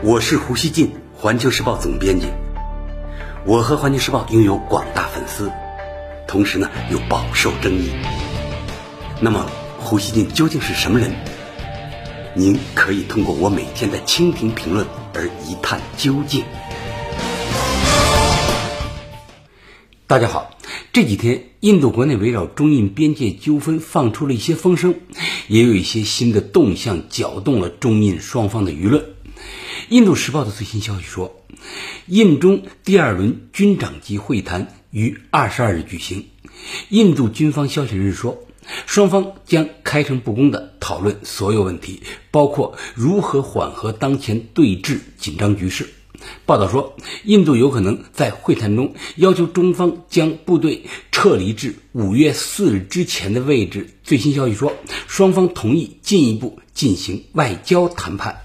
我是胡锡进，环球时报总编辑。我和环球时报拥有广大粉丝，同时呢又饱受争议。那么，胡锡进究竟是什么人？您可以通过我每天的蜻蜓评论而一探究竟。大家好，这几天印度国内围绕中印边界纠纷放出了一些风声，也有一些新的动向搅动了中印双方的舆论。印度时报的最新消息说，印中第二轮军长级会谈于二十二日举行。印度军方消息人士说，双方将开诚布公地讨论所有问题，包括如何缓和当前对峙紧张局势。报道说，印度有可能在会谈中要求中方将部队撤离至五月四日之前的位置。最新消息说，双方同意进一步进行外交谈判。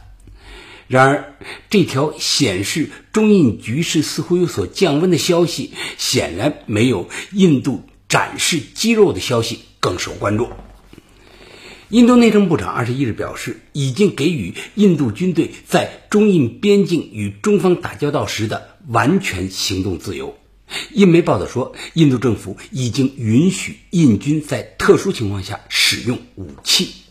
然而，这条显示中印局势似乎有所降温的消息，显然没有印度展示肌肉的消息更受关注。印度内政部长二十一日表示，已经给予印度军队在中印边境与中方打交道时的完全行动自由。印媒报道说，印度政府已经允许印军在特殊情况下使用武器。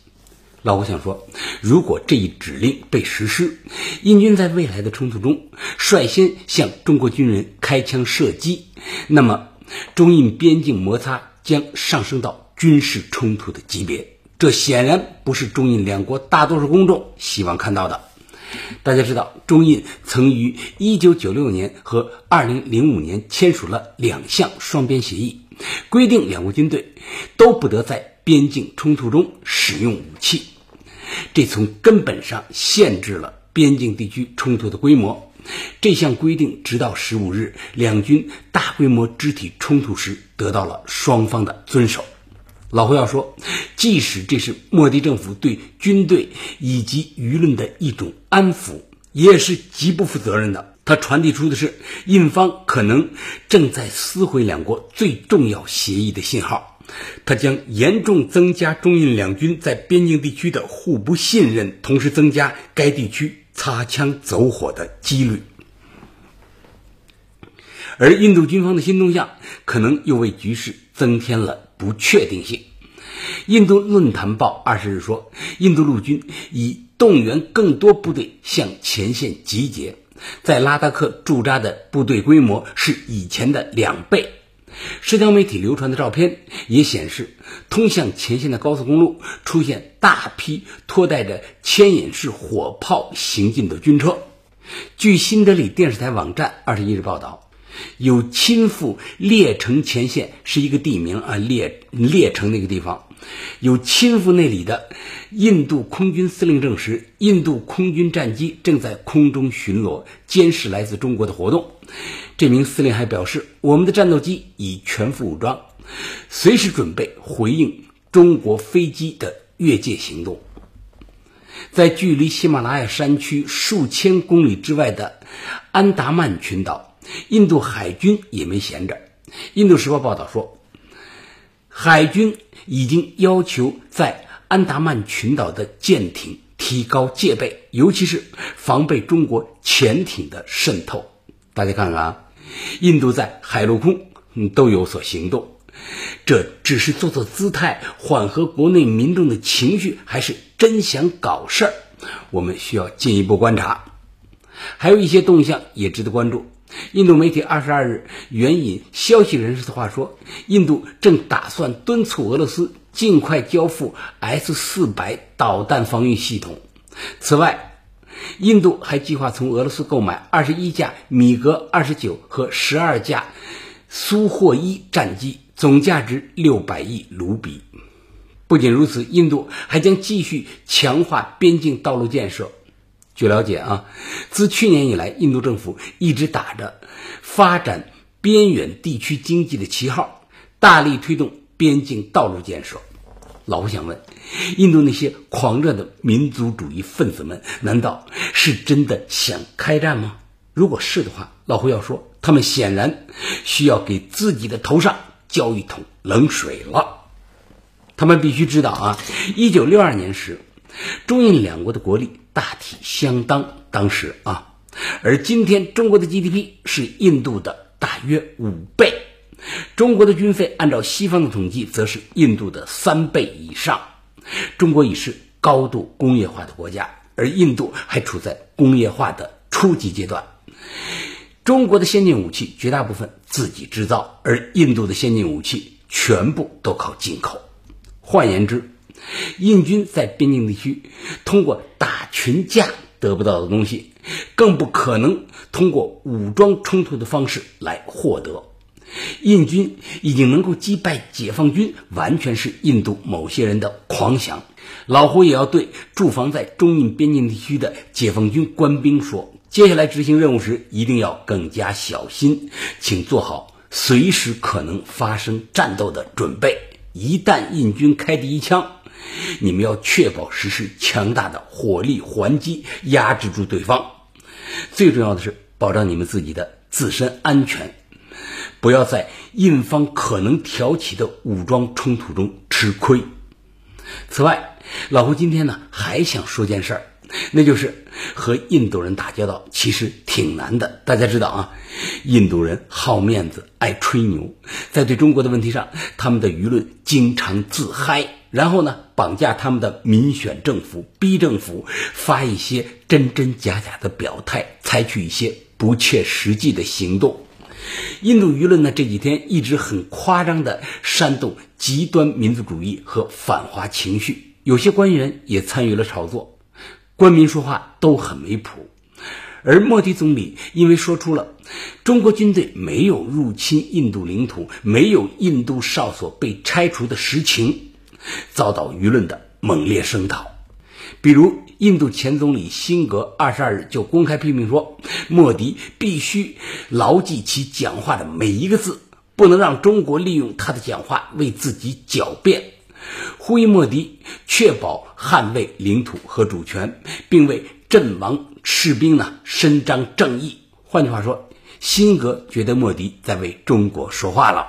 老胡想说，如果这一指令被实施，印军在未来的冲突中率先向中国军人开枪射击，那么中印边境摩擦将上升到军事冲突的级别。这显然不是中印两国大多数公众希望看到的。大家知道，中印曾于1996年和2005年签署了两项双边协议，规定两国军队都不得在边境冲突中使用武器。这从根本上限制了边境地区冲突的规模。这项规定直到十五日两军大规模肢体冲突时得到了双方的遵守。老胡要说，即使这是莫迪政府对军队以及舆论的一种安抚，也是极不负责任的。它传递出的是印方可能正在撕毁两国最重要协议的信号。它将严重增加中印两军在边境地区的互不信任，同时增加该地区擦枪走火的几率。而印度军方的新动向，可能又为局势增添了不确定性。印度论坛报二十日说，印度陆军已动员更多部队向前线集结，在拉达克驻扎的部队规模是以前的两倍。社交媒体流传的照片也显示，通向前线的高速公路出现大批拖带着牵引式火炮行进的军车。据新德里电视台网站二十一日报道，有亲赴列城前线是一个地名啊，列列城那个地方，有亲赴那里的印度空军司令证实，印度空军战机正在空中巡逻，监视来自中国的活动。这名司令还表示，我们的战斗机已全副武装，随时准备回应中国飞机的越界行动。在距离喜马拉雅山区数千公里之外的安达曼群岛，印度海军也没闲着。印度时报报道说，海军已经要求在安达曼群岛的舰艇提高戒备，尤其是防备中国潜艇的渗透。大家看看啊，印度在海陆空都有所行动，这只是做做姿态，缓和国内民众的情绪，还是真想搞事儿？我们需要进一步观察。还有一些动向也值得关注。印度媒体二十二日援引消息人士的话说，印度正打算敦促俄罗斯尽快交付 S 四百导弹防御系统。此外，印度还计划从俄罗斯购买二十一架米格二十九和十二架苏霍伊战机，总价值六百亿卢比。不仅如此，印度还将继续强化边境道路建设。据了解啊，自去年以来，印度政府一直打着发展边远地区经济的旗号，大力推动边境道路建设。老胡想问。印度那些狂热的民族主义分子们，难道是真的想开战吗？如果是的话，老胡要说，他们显然需要给自己的头上浇一桶冷水了。他们必须知道啊，一九六二年时，中印两国的国力大体相当，当时啊，而今天中国的 GDP 是印度的大约五倍，中国的军费按照西方的统计，则是印度的三倍以上。中国已是高度工业化的国家，而印度还处在工业化的初级阶段。中国的先进武器绝大部分自己制造，而印度的先进武器全部都靠进口。换言之，印军在边境地区通过打群架得不到的东西，更不可能通过武装冲突的方式来获得。印军已经能够击败解放军，完全是印度某些人的狂想。老胡也要对驻防在中印边境地区的解放军官兵说。接下来执行任务时，一定要更加小心，请做好随时可能发生战斗的准备。一旦印军开第一枪，你们要确保实施强大的火力还击，压制住对方。最重要的是保障你们自己的自身安全，不要在印方可能挑起的武装冲突中吃亏。此外，老胡今天呢还想说件事儿。那就是和印度人打交道，其实挺难的。大家知道啊，印度人好面子，爱吹牛，在对中国的问题上，他们的舆论经常自嗨，然后呢，绑架他们的民选政府，逼政府发一些真真假假的表态，采取一些不切实际的行动。印度舆论呢，这几天一直很夸张的煽动极端民族主义和反华情绪，有些官员也参与了炒作。官民说话都很没谱，而莫迪总理因为说出了中国军队没有入侵印度领土、没有印度哨所被拆除的实情，遭到舆论的猛烈声讨。比如，印度前总理辛格二十二日就公开批评说，莫迪必须牢记其讲话的每一个字，不能让中国利用他的讲话为自己狡辩。呼吁莫迪确保捍卫领土和主权，并为阵亡士兵呢伸张正义。换句话说，辛格觉得莫迪在为中国说话了。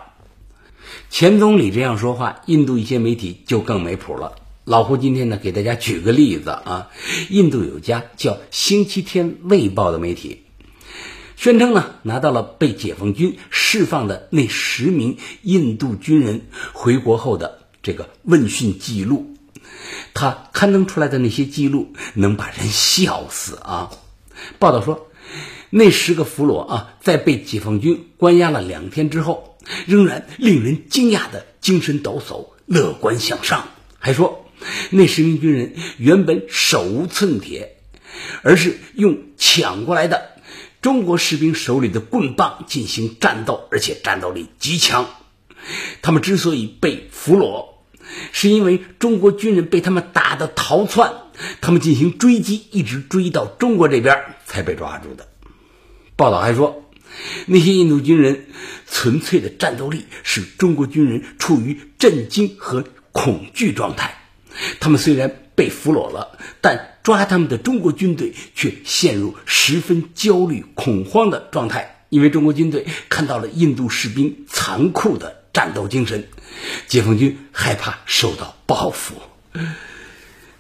前总理这样说话，印度一些媒体就更没谱了。老胡今天呢，给大家举个例子啊，印度有家叫《星期天卫报》的媒体，宣称呢拿到了被解放军释放的那十名印度军人回国后的。这个问讯记录，他刊登出来的那些记录能把人笑死啊！报道说，那十个俘虏啊，在被解放军关押了两天之后，仍然令人惊讶的精神抖擞、乐观向上。还说，那十名军人原本手无寸铁，而是用抢过来的中国士兵手里的棍棒进行战斗，而且战斗力极强。他们之所以被俘虏，是因为中国军人被他们打得逃窜，他们进行追击，一直追到中国这边才被抓住的。报道还说，那些印度军人纯粹的战斗力使中国军人处于震惊和恐惧状态。他们虽然被俘虏了，但抓他们的中国军队却陷入十分焦虑恐慌的状态，因为中国军队看到了印度士兵残酷的。战斗精神，解放军害怕受到报复。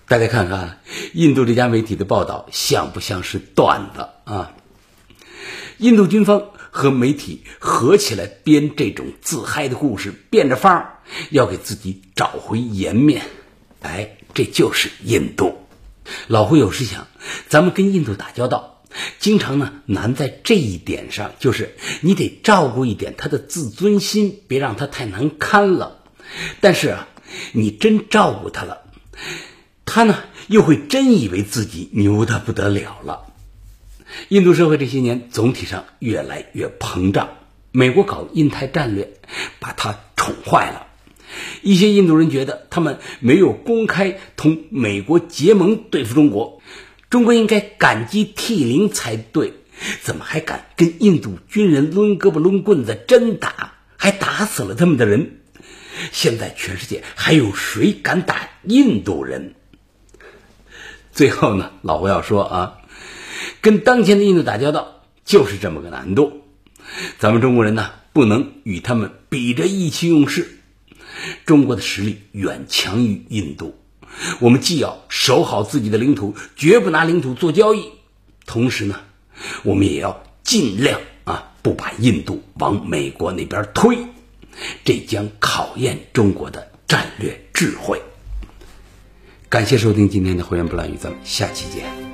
大家看看印度这家媒体的报道，像不像是段子啊？印度军方和媒体合起来编这种自嗨的故事，变着法儿要给自己找回颜面。哎，这就是印度。老胡有时想，咱们跟印度打交道。经常呢难在这一点上，就是你得照顾一点他的自尊心，别让他太难堪了。但是啊，你真照顾他了，他呢又会真以为自己牛的不得了了。印度社会这些年总体上越来越膨胀，美国搞印太战略，把他宠坏了。一些印度人觉得他们没有公开同美国结盟对付中国。中国应该感激涕零才对，怎么还敢跟印度军人抡胳膊抡棍子真打，还打死了他们的人？现在全世界还有谁敢打印度人？最后呢，老胡要说啊，跟当前的印度打交道就是这么个难度，咱们中国人呢不能与他们比着意气用事，中国的实力远强于印度。我们既要守好自己的领土，绝不拿领土做交易，同时呢，我们也要尽量啊，不把印度往美国那边推，这将考验中国的战略智慧。感谢收听今天的会员不乱语，咱们下期见。